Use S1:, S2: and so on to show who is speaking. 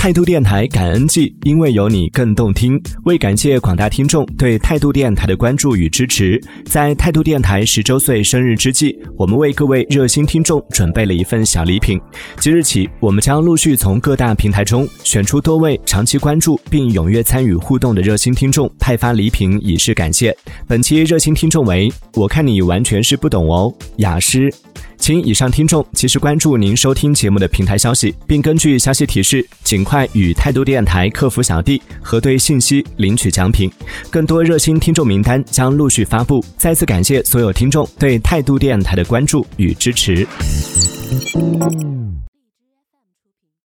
S1: 态度电台感恩季，因为有你更动听。为感谢广大听众对态度电台的关注与支持，在态度电台十周岁生日之际，我们为各位热心听众准备了一份小礼品。即日起，我们将陆续从各大平台中选出多位长期关注并踊跃参与互动的热心听众，派发礼品以示感谢。本期热心听众为我看你完全是不懂哦，雅诗。请以上听众及时关注您收听节目的平台消息，并根据消息提示，尽快与态度电台客服小弟核对信息，领取奖品。更多热心听众名单将陆续发布。再次感谢所有听众对态度电台的关注与支持。